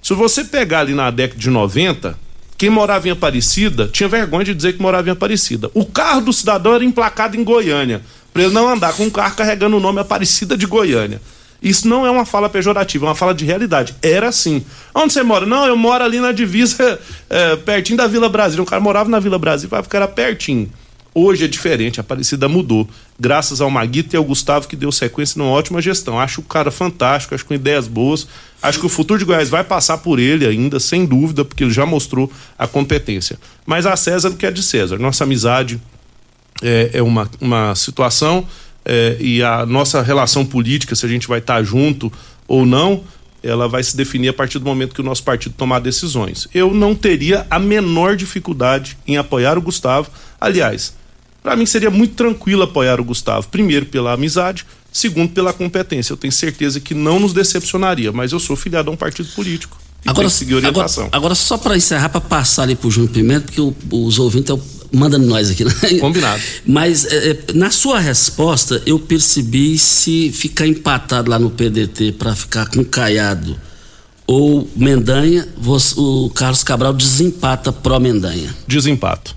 Se você pegar ali na década de 90, quem morava em Aparecida tinha vergonha de dizer que morava em Aparecida. O carro do cidadão era emplacado em Goiânia, para ele não andar com um carro carregando o nome Aparecida de Goiânia. Isso não é uma fala pejorativa, é uma fala de realidade. Era assim. Onde você mora? Não, eu moro ali na divisa, é, pertinho da Vila Brasil. O cara morava na Vila Brasil, porque era pertinho. Hoje é diferente, a Aparecida mudou. Graças ao Maguito e ao Gustavo que deu sequência numa ótima gestão. Acho o cara fantástico, acho com ideias boas. Acho que o futuro de Goiás vai passar por ele ainda, sem dúvida, porque ele já mostrou a competência. Mas a César o que é de César. Nossa amizade é, é uma, uma situação é, e a nossa relação política, se a gente vai estar junto ou não, ela vai se definir a partir do momento que o nosso partido tomar decisões. Eu não teria a menor dificuldade em apoiar o Gustavo. Aliás, para mim seria muito tranquilo apoiar o Gustavo, primeiro pela amizade, segundo pela competência. Eu tenho certeza que não nos decepcionaria, mas eu sou filiado a um partido político. Agora, agora, agora, só para encerrar, para passar ali pro Júnior Pimenta, porque o, os ouvintes mandam nós aqui, né? Combinado. Mas é, é, na sua resposta, eu percebi se ficar empatado lá no PDT para ficar com Caiado ou Mendanha, você, o Carlos Cabral desempata pró Mendanha. Desempato.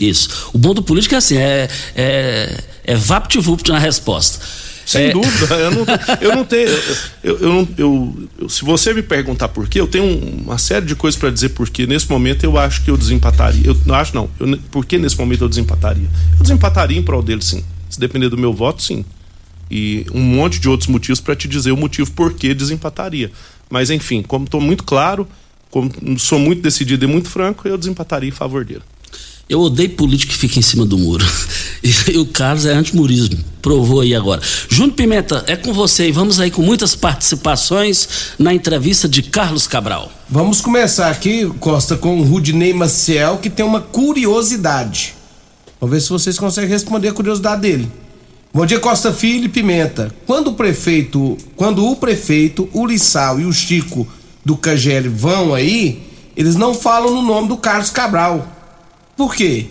Isso. O bom do político é assim, é, é, é vapt-vupt na resposta. Sem é... dúvida, eu não, eu não tenho. Eu, eu, não, eu, eu, se você me perguntar por quê, eu tenho uma série de coisas para dizer porque nesse momento eu acho que eu desempataria. Eu não acho, não. Eu, por que nesse momento eu desempataria? Eu desempataria em prol dele, sim. Se depender do meu voto, sim. E um monte de outros motivos para te dizer o motivo por que desempataria. Mas enfim, como estou muito claro, como sou muito decidido e muito franco, eu desempataria em favor dele. Eu odeio político que fica em cima do muro. E, o Carlos é antimurismo. Provou aí agora. Júnior Pimenta, é com você e vamos aí com muitas participações na entrevista de Carlos Cabral. Vamos começar aqui, Costa, com o Rudinei Maciel, que tem uma curiosidade. Vamos ver se vocês conseguem responder a curiosidade dele. Bom dia, Costa Filho e Pimenta. Quando o prefeito, quando o prefeito, o Lissau e o Chico do Cagel vão aí, eles não falam no nome do Carlos Cabral. Por quê?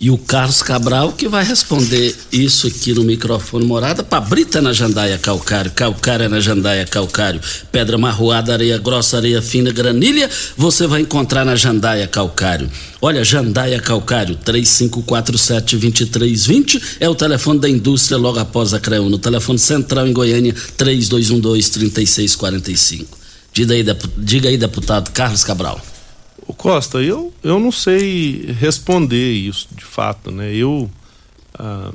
E o Carlos Cabral que vai responder isso aqui no microfone morada para Brita na Jandaia Calcário, Calcária na Jandaia Calcário, Pedra Marroada, Areia Grossa, Areia Fina, Granilha, você vai encontrar na Jandaia Calcário. Olha, Jandaia Calcário, 3547-2320 é o telefone da indústria logo após a CREU, no telefone central em Goiânia, 3212-3645. Diga aí, diga aí, deputado Carlos Cabral. O Costa, eu, eu não sei responder isso de fato, né? Eu, ah,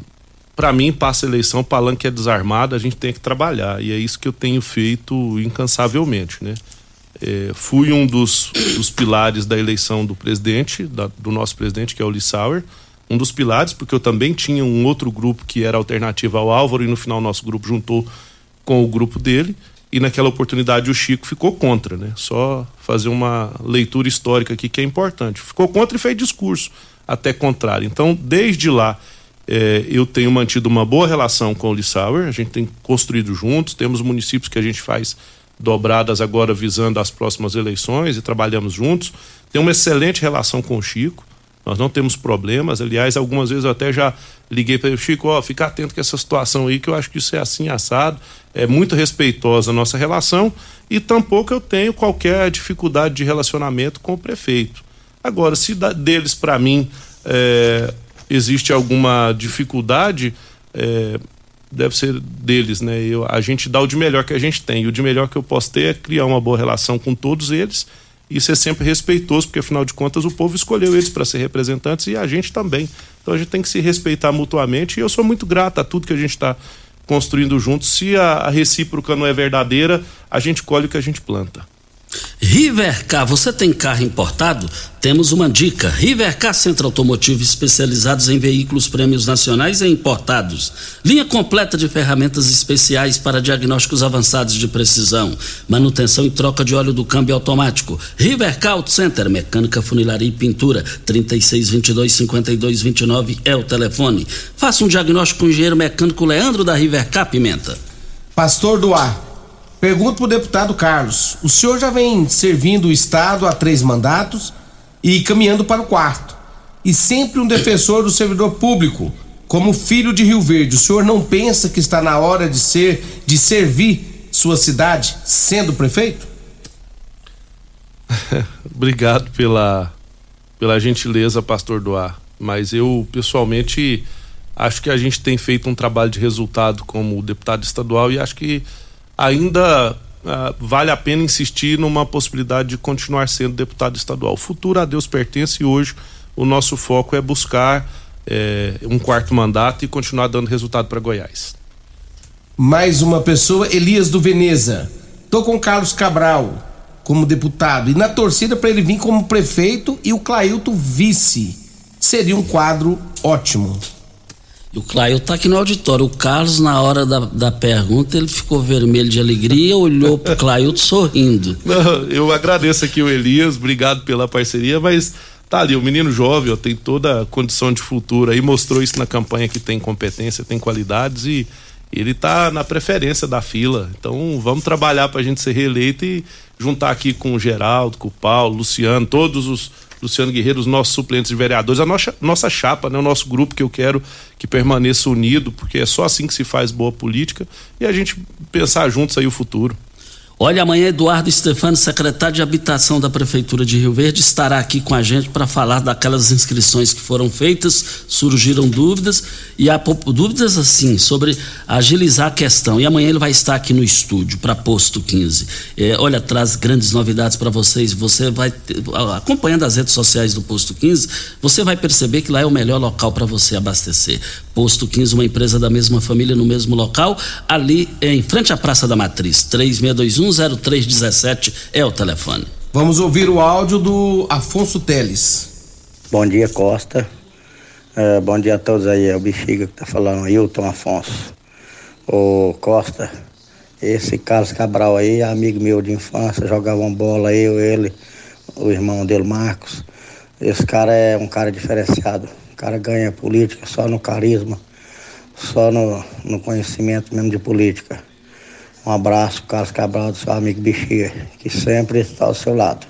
para mim, passa a eleição, palanque é desarmado, a gente tem que trabalhar e é isso que eu tenho feito incansavelmente, né? É, fui um dos, dos, pilares da eleição do presidente, da, do nosso presidente, que é o Lissauer, um dos pilares, porque eu também tinha um outro grupo que era alternativa ao Álvaro e no final nosso grupo juntou com o grupo dele e naquela oportunidade o Chico ficou contra, né? Só fazer uma leitura histórica aqui que é importante. Ficou contra e fez discurso até contrário. Então, desde lá, eh, eu tenho mantido uma boa relação com o Lissauer, a gente tem construído juntos, temos municípios que a gente faz dobradas agora visando as próximas eleições e trabalhamos juntos. Tem uma excelente relação com o Chico. Nós não temos problemas. Aliás, algumas vezes eu até já liguei para ele, Chico, ó, fica atento com essa situação aí, que eu acho que isso é assim assado. É muito respeitosa a nossa relação e tampouco eu tenho qualquer dificuldade de relacionamento com o prefeito. Agora, se deles para mim é, existe alguma dificuldade, é, deve ser deles, né? Eu, a gente dá o de melhor que a gente tem. E o de melhor que eu posso ter é criar uma boa relação com todos eles e ser sempre respeitoso, porque afinal de contas o povo escolheu eles para ser representantes e a gente também. Então a gente tem que se respeitar mutuamente e eu sou muito grato a tudo que a gente está construindo juntos. Se a, a recíproca não é verdadeira, a gente colhe o que a gente planta. Rivercar, você tem carro importado? Temos uma dica. Rivercar Centro Automotivo especializados em veículos prêmios nacionais e importados. Linha completa de ferramentas especiais para diagnósticos avançados de precisão, manutenção e troca de óleo do câmbio automático. Rivercar Auto Center, mecânica, funilaria e pintura. 3622-5229 é o telefone. Faça um diagnóstico com o engenheiro mecânico Leandro da Rivercar Pimenta. Pastor do Ar. Pergunto para o deputado Carlos: o senhor já vem servindo o Estado há três mandatos e caminhando para o quarto, e sempre um defensor do servidor público, como filho de Rio Verde. O senhor não pensa que está na hora de ser, de servir sua cidade sendo prefeito? Obrigado pela, pela gentileza, pastor Doar. Mas eu, pessoalmente, acho que a gente tem feito um trabalho de resultado como deputado estadual e acho que ainda uh, vale a pena insistir numa possibilidade de continuar sendo deputado estadual. O futuro a Deus pertence e hoje o nosso foco é buscar eh, um quarto mandato e continuar dando resultado para Goiás. Mais uma pessoa, Elias do Veneza. Tô com Carlos Cabral como deputado e na torcida para ele vir como prefeito e o Clailton vice. seria um quadro ótimo. O Claio tá aqui no auditório. O Carlos, na hora da, da pergunta, ele ficou vermelho de alegria, olhou pro Clailton sorrindo. Não, eu agradeço aqui o Elias, obrigado pela parceria, mas tá ali, o menino jovem, ó, tem toda a condição de futuro aí, mostrou isso na campanha que tem competência, tem qualidades e ele tá na preferência da fila. Então vamos trabalhar para a gente ser reeleito e juntar aqui com o Geraldo, com o Paulo, Luciano, todos os Luciano Guerreiro, os nossos suplentes de vereadores, a nossa, nossa chapa, né, o nosso grupo que eu quero que permaneça unido, porque é só assim que se faz boa política e a gente pensar juntos aí o futuro. Olha, amanhã Eduardo Stefano, secretário de Habitação da Prefeitura de Rio Verde, estará aqui com a gente para falar daquelas inscrições que foram feitas, surgiram dúvidas e há dúvidas assim sobre agilizar a questão. E amanhã ele vai estar aqui no estúdio para Posto 15. É, olha, traz grandes novidades para vocês. Você vai acompanhando as redes sociais do Posto 15, você vai perceber que lá é o melhor local para você abastecer. Posto 15, uma empresa da mesma família no mesmo local, ali em frente à Praça da Matriz. 36210317 é o telefone. Vamos ouvir o áudio do Afonso Teles. Bom dia, Costa. É, bom dia a todos aí. É o Bexiga que tá falando, Hilton Afonso. Ô Costa, esse Carlos Cabral aí, amigo meu de infância, jogavam bola, eu, ele, o irmão dele, Marcos. Esse cara é um cara diferenciado cara ganha política só no carisma, só no, no conhecimento mesmo de política. Um abraço, Carlos Cabral, do seu amigo Bexiga, que sempre está ao seu lado.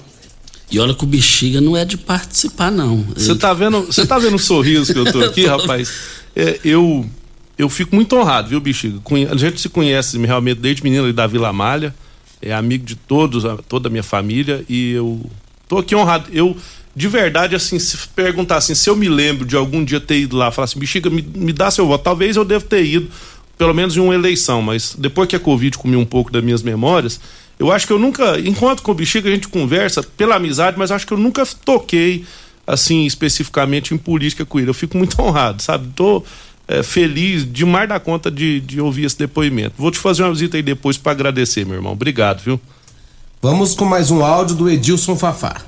E olha que o Bexiga não é de participar, não. Você tá vendo, você tá vendo o sorriso que eu tô aqui, rapaz? É, eu eu fico muito honrado, viu, Bexiga? A gente se conhece realmente desde menino da Vila Malha, é amigo de todos, toda a minha família, e eu tô aqui honrado. Eu de verdade, assim, se perguntar assim, se eu me lembro de algum dia ter ido lá, falar assim, bexiga, me, me dá seu voto, talvez eu devo ter ido, pelo menos em uma eleição, mas depois que a Covid comiu um pouco das minhas memórias, eu acho que eu nunca, enquanto com o bexiga a gente conversa pela amizade, mas acho que eu nunca toquei, assim, especificamente em política com ele. Eu fico muito honrado, sabe? Tô é, feliz demais da conta de, de ouvir esse depoimento. Vou te fazer uma visita aí depois para agradecer, meu irmão. Obrigado, viu? Vamos com mais um áudio do Edilson Fafá.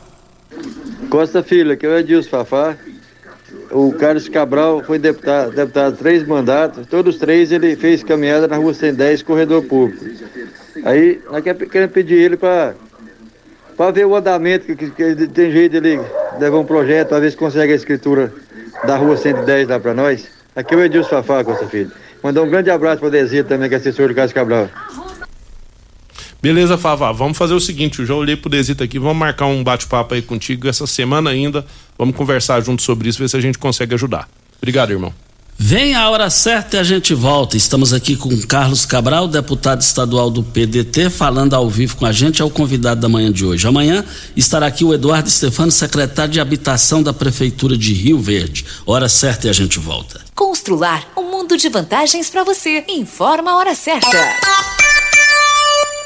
Costa Filho, aqui é o Edilson Fafá. O Carlos Cabral foi deputado, deputado três mandatos, todos três ele fez caminhada na rua 110, corredor público. Aí nós queremos pedir ele para para ver o andamento, que, que, que, tem jeito ele levar um projeto, para ver se consegue a escritura da rua 110 lá para nós. Aqui é o Edilson Fafá, Costa Filho. Mandar um grande abraço para o também, que é assessor do Carlos Cabral. Beleza, Favá, vamos fazer o seguinte, eu já olhei pro Desito aqui, vamos marcar um bate-papo aí contigo essa semana ainda, vamos conversar junto sobre isso, ver se a gente consegue ajudar. Obrigado, irmão. Vem a hora certa e a gente volta. Estamos aqui com Carlos Cabral, deputado estadual do PDT, falando ao vivo com a gente, é o convidado da manhã de hoje. Amanhã estará aqui o Eduardo Stefano, secretário de Habitação da Prefeitura de Rio Verde. Hora certa e a gente volta. Constrular um mundo de vantagens para você. Informa a hora certa.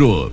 Pedro.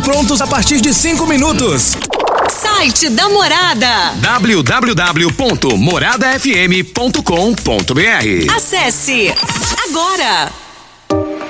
prontos a partir de 5 minutos. site da Morada. www.moradafm.com.br Acesse agora.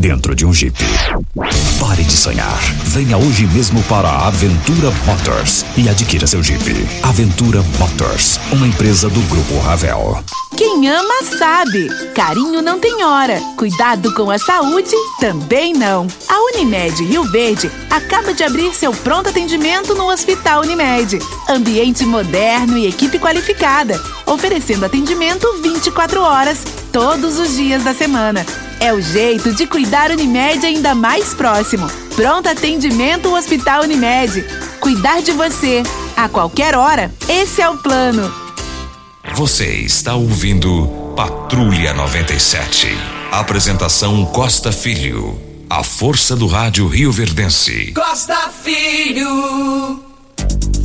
dentro de um Jeep. Pare de sonhar. Venha hoje mesmo para a Aventura Motors e adquira seu Jeep. Aventura Motors, uma empresa do Grupo Ravel. Quem ama sabe. Carinho não tem hora. Cuidado com a saúde também não. A Unimed Rio Verde acaba de abrir seu pronto atendimento no Hospital Unimed. Ambiente moderno e equipe qualificada, oferecendo atendimento 24 horas, todos os dias da semana. É o jeito de cuidar Unimed ainda mais próximo. Pronto atendimento Hospital Unimed. Cuidar de você a qualquer hora. Esse é o plano. Você está ouvindo Patrulha 97. Apresentação Costa Filho. A força do rádio Rio Verdense. Costa Filho.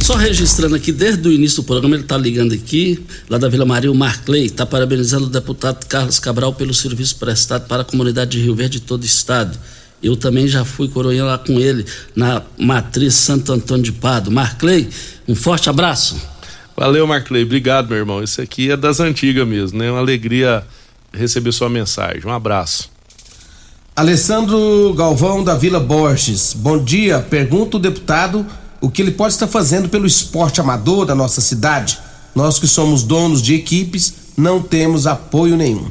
Só registrando aqui, desde o início do programa, ele está ligando aqui, lá da Vila Maria, o Marclay, está parabenizando o deputado Carlos Cabral pelo serviço prestado para a comunidade de Rio Verde e todo o estado. Eu também já fui coroinha lá com ele, na matriz Santo Antônio de Pado. Marclay, um forte abraço. Valeu, Marclay. Obrigado, meu irmão. Esse aqui é das antigas mesmo, né? Uma alegria receber sua mensagem. Um abraço. Alessandro Galvão da Vila Borges. Bom dia. Pergunta o deputado o que ele pode estar fazendo pelo esporte amador da nossa cidade. Nós que somos donos de equipes não temos apoio nenhum.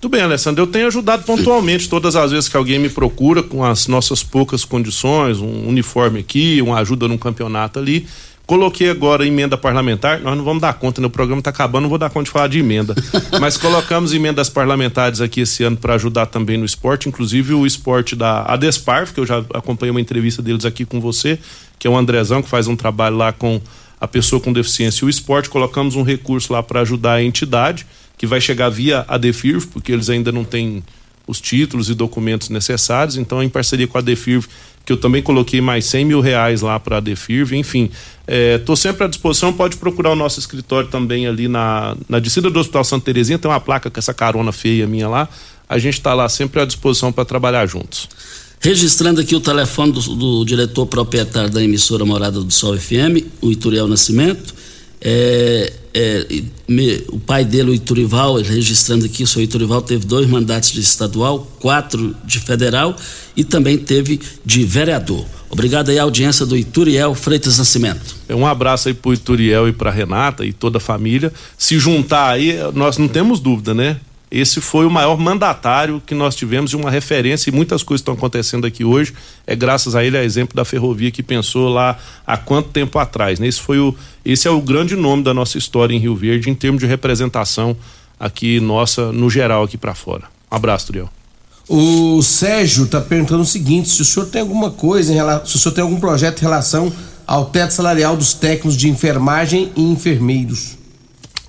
Tudo bem, Alessandro. Eu tenho ajudado pontualmente todas as vezes que alguém me procura com as nossas poucas condições, um uniforme aqui, uma ajuda num campeonato ali. Coloquei agora emenda parlamentar, nós não vamos dar conta, né? O programa está acabando, não vou dar conta de falar de emenda. Mas colocamos emendas parlamentares aqui esse ano para ajudar também no esporte, inclusive o esporte da Adespar, que eu já acompanhei uma entrevista deles aqui com você, que é o Andrezão, que faz um trabalho lá com a pessoa com deficiência e o esporte. Colocamos um recurso lá para ajudar a entidade, que vai chegar via a Defirv, porque eles ainda não têm os títulos e documentos necessários, então em parceria com a Defirv que eu também coloquei mais 100 mil reais lá para a Defirv, enfim, estou é, sempre à disposição, pode procurar o nosso escritório também ali na, na descida do Hospital Santa Terezinha, tem uma placa com essa carona feia minha lá, a gente está lá sempre à disposição para trabalhar juntos. Registrando aqui o telefone do, do, diretor proprietário da emissora Morada do Sol FM, o Ituriel Nascimento, é, é, me, o pai dele, o Iturival, registrando aqui, o seu Iturival teve dois mandatos de estadual, quatro de federal e também teve de vereador. Obrigado aí à audiência do Ituriel Freitas Nascimento. É, um abraço aí pro Ituriel e pra Renata e toda a família. Se juntar aí, nós não temos dúvida, né? Esse foi o maior mandatário que nós tivemos e uma referência, e muitas coisas estão acontecendo aqui hoje, é graças a ele, a exemplo da ferrovia que pensou lá há quanto tempo atrás. Né? Esse, foi o, esse é o grande nome da nossa história em Rio Verde, em termos de representação aqui nossa, no geral, aqui para fora. Um abraço, Turiel. O Sérgio está perguntando o seguinte: se o senhor tem alguma coisa, em relação, se o senhor tem algum projeto em relação ao teto salarial dos técnicos de enfermagem e enfermeiros.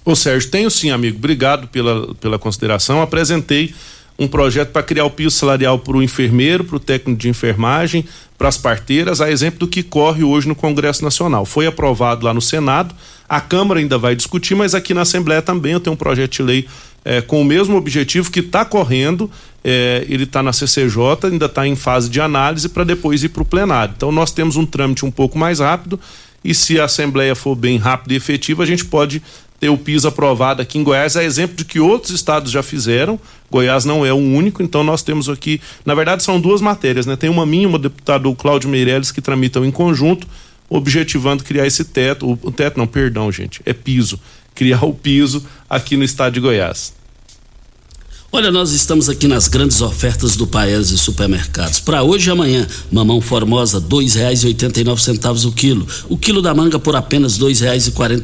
Ô Sérgio, tenho sim, amigo. Obrigado pela, pela consideração. Apresentei um projeto para criar o piso salarial para o enfermeiro, para o técnico de enfermagem, para as parteiras, a exemplo do que corre hoje no Congresso Nacional. Foi aprovado lá no Senado, a Câmara ainda vai discutir, mas aqui na Assembleia também eu tenho um projeto de lei é, com o mesmo objetivo que está correndo, é, ele está na CCJ, ainda está em fase de análise para depois ir para o plenário. Então nós temos um trâmite um pouco mais rápido e se a Assembleia for bem rápida e efetiva, a gente pode ter o piso aprovado aqui em Goiás é exemplo de que outros estados já fizeram. Goiás não é o único, então nós temos aqui, na verdade são duas matérias, né? Tem uma minha, uma do deputado Cláudio Meirelles que tramitam em conjunto, objetivando criar esse teto, o teto não, perdão, gente, é piso, criar o piso aqui no estado de Goiás. Olha, nós estamos aqui nas grandes ofertas do Paes e Supermercados. Para hoje e amanhã, mamão formosa, nove centavos o quilo. O quilo da manga por apenas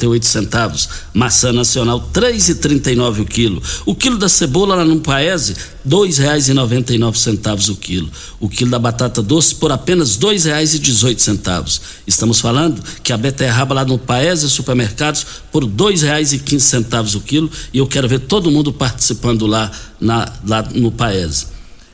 oito centavos. Maçã nacional, e nove o quilo. O quilo da cebola lá no Paese, nove centavos o quilo. O quilo da batata doce por apenas dezoito centavos. Estamos falando que a beterraba lá no Paese Supermercados por quinze centavos o quilo e eu quero ver todo mundo participando lá na, lá no Paese.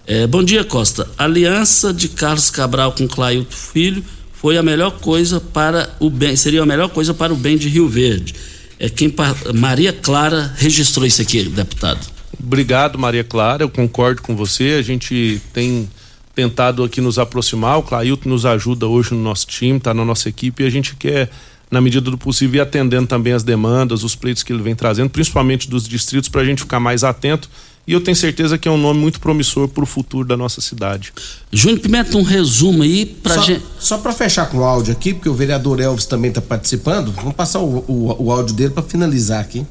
É, bom dia, Costa. A aliança de Carlos Cabral com Clailton Filho foi a melhor coisa para o bem, seria a melhor coisa para o bem de Rio Verde. É quem Maria Clara registrou isso aqui, deputado. Obrigado, Maria Clara. Eu concordo com você. A gente tem tentado aqui nos aproximar. O Clailton nos ajuda hoje no nosso time, está na nossa equipe e a gente quer, na medida do possível, ir atendendo também as demandas, os pleitos que ele vem trazendo, principalmente dos distritos, para a gente ficar mais atento e eu tenho certeza que é um nome muito promissor para o futuro da nossa cidade. Júnior Pimenta, um resumo aí para só, gente. Só para fechar com o áudio aqui, porque o vereador Elvis também está participando, vamos passar o, o, o áudio dele para finalizar aqui.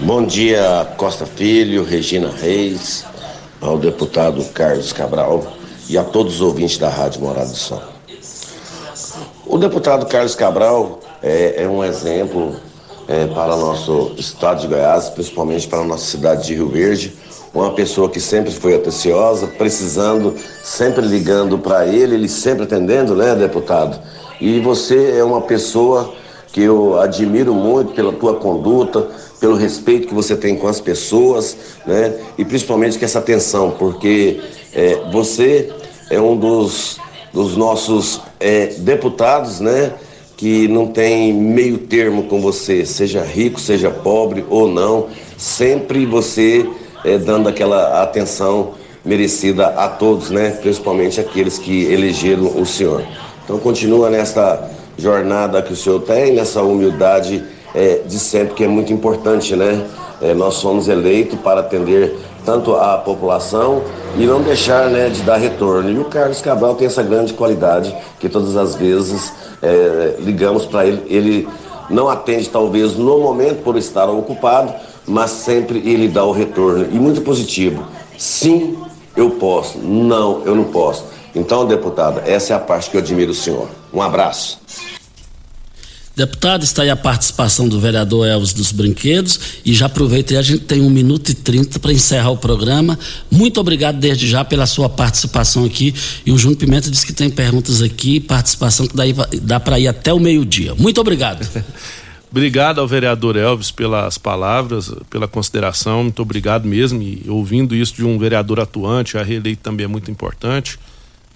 Bom dia, Costa Filho, Regina Reis, ao deputado Carlos Cabral e a todos os ouvintes da Rádio Morada do Sol. O deputado Carlos Cabral é, é um exemplo é, para o nosso estado de Goiás, principalmente para a nossa cidade de Rio Verde. Uma pessoa que sempre foi atenciosa, precisando, sempre ligando para ele, ele sempre atendendo, né, deputado? E você é uma pessoa que eu admiro muito pela tua conduta, pelo respeito que você tem com as pessoas, né? E principalmente com essa atenção, porque é, você é um dos, dos nossos é, deputados, né? Que não tem meio termo com você, seja rico, seja pobre ou não, sempre você é, dando aquela atenção merecida a todos, né? Principalmente aqueles que elegeram o senhor. Então continua nessa jornada que o senhor tem, nessa humildade é, de sempre que é muito importante, né? É, nós somos eleitos para atender tanto a população e não deixar né, de dar retorno. E o Carlos Cabral tem essa grande qualidade que todas as vezes é, ligamos para ele, ele não atende talvez no momento por estar ocupado, mas sempre ele dá o retorno e muito positivo. Sim, eu posso. Não, eu não posso. Então, deputada, essa é a parte que eu admiro o senhor. Um abraço. Deputado, está aí a participação do vereador Elvis dos Brinquedos e já aproveitei, a gente tem um minuto e trinta para encerrar o programa. Muito obrigado desde já pela sua participação aqui. E o Júnior Pimenta disse que tem perguntas aqui, participação que dá para ir até o meio-dia. Muito obrigado. obrigado ao vereador Elvis pelas palavras, pela consideração. Muito obrigado mesmo. E ouvindo isso de um vereador atuante, a reeleito também é muito importante.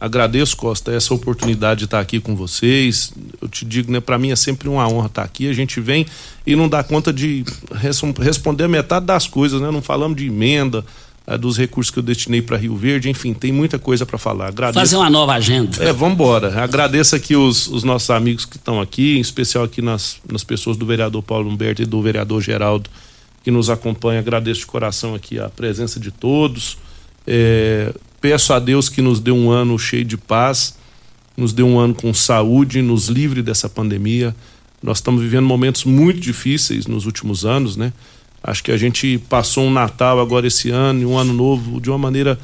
Agradeço, Costa, essa oportunidade de estar aqui com vocês. Eu te digo, né, para mim é sempre uma honra estar aqui. A gente vem e não dá conta de res responder metade das coisas, né? Não falamos de emenda, é, dos recursos que eu destinei para Rio Verde, enfim, tem muita coisa para falar. Agradeço. Fazer uma nova agenda. É, vamos embora. Agradeço aqui os, os, nossos amigos que estão aqui, em especial aqui nas, nas pessoas do vereador Paulo Humberto e do vereador Geraldo que nos acompanha. Agradeço de coração aqui a presença de todos. É, Peço a Deus que nos dê um ano cheio de paz, nos dê um ano com saúde, nos livre dessa pandemia. Nós estamos vivendo momentos muito difíceis nos últimos anos, né? Acho que a gente passou um Natal agora esse ano e um ano novo de uma maneira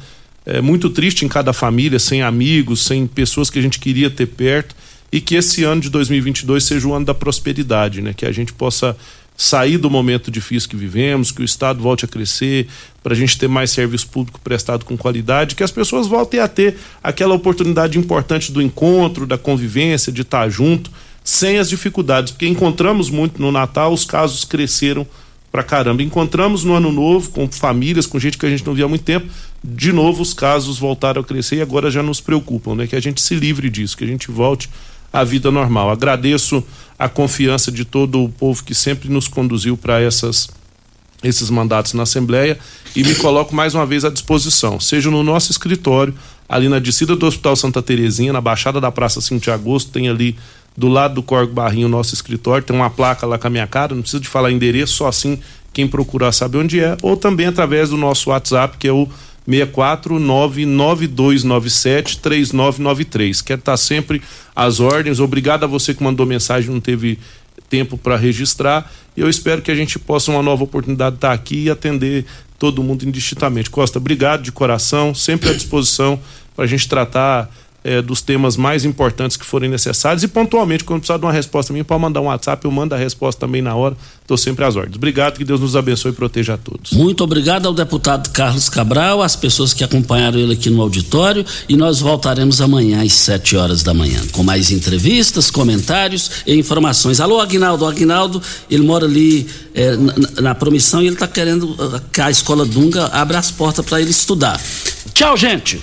é, muito triste em cada família, sem amigos, sem pessoas que a gente queria ter perto e que esse ano de 2022 seja o ano da prosperidade, né? Que a gente possa sair do momento difícil que vivemos, que o Estado volte a crescer, para a gente ter mais serviço público prestado com qualidade, que as pessoas voltem a ter aquela oportunidade importante do encontro, da convivência, de estar junto, sem as dificuldades, porque encontramos muito no Natal, os casos cresceram pra caramba. Encontramos no ano novo, com famílias, com gente que a gente não via há muito tempo, de novo os casos voltaram a crescer e agora já nos preocupam, né? Que a gente se livre disso, que a gente volte à vida normal. Agradeço a confiança de todo o povo que sempre nos conduziu para essas esses mandatos na Assembleia e me coloco mais uma vez à disposição, seja no nosso escritório, ali na descida do Hospital Santa Terezinha, na Baixada da Praça 5 de Agosto, tem ali do lado do Corgo Barrinho o nosso escritório, tem uma placa lá com a minha cara, não precisa de falar endereço, só assim quem procurar sabe onde é, ou também através do nosso WhatsApp, que é o 64992973993. Quero estar sempre às ordens. Obrigado a você que mandou mensagem, não teve tempo para registrar. E eu espero que a gente possa, uma nova oportunidade, estar aqui e atender todo mundo indistintamente. Costa, obrigado de coração, sempre à disposição para a gente tratar é, dos temas mais importantes que forem necessários e pontualmente, quando precisar de uma resposta minha, pode mandar um WhatsApp, eu mando a resposta também na hora. Estou sempre às ordens. Obrigado, que Deus nos abençoe e proteja a todos. Muito obrigado ao deputado Carlos Cabral, às pessoas que acompanharam ele aqui no auditório e nós voltaremos amanhã às 7 horas da manhã com mais entrevistas, comentários e informações. Alô, Agnaldo. Agnaldo, ele mora ali é, na, na, promissão e ele está querendo que a escola Dunga abra as portas para ele estudar. Tchau, gente.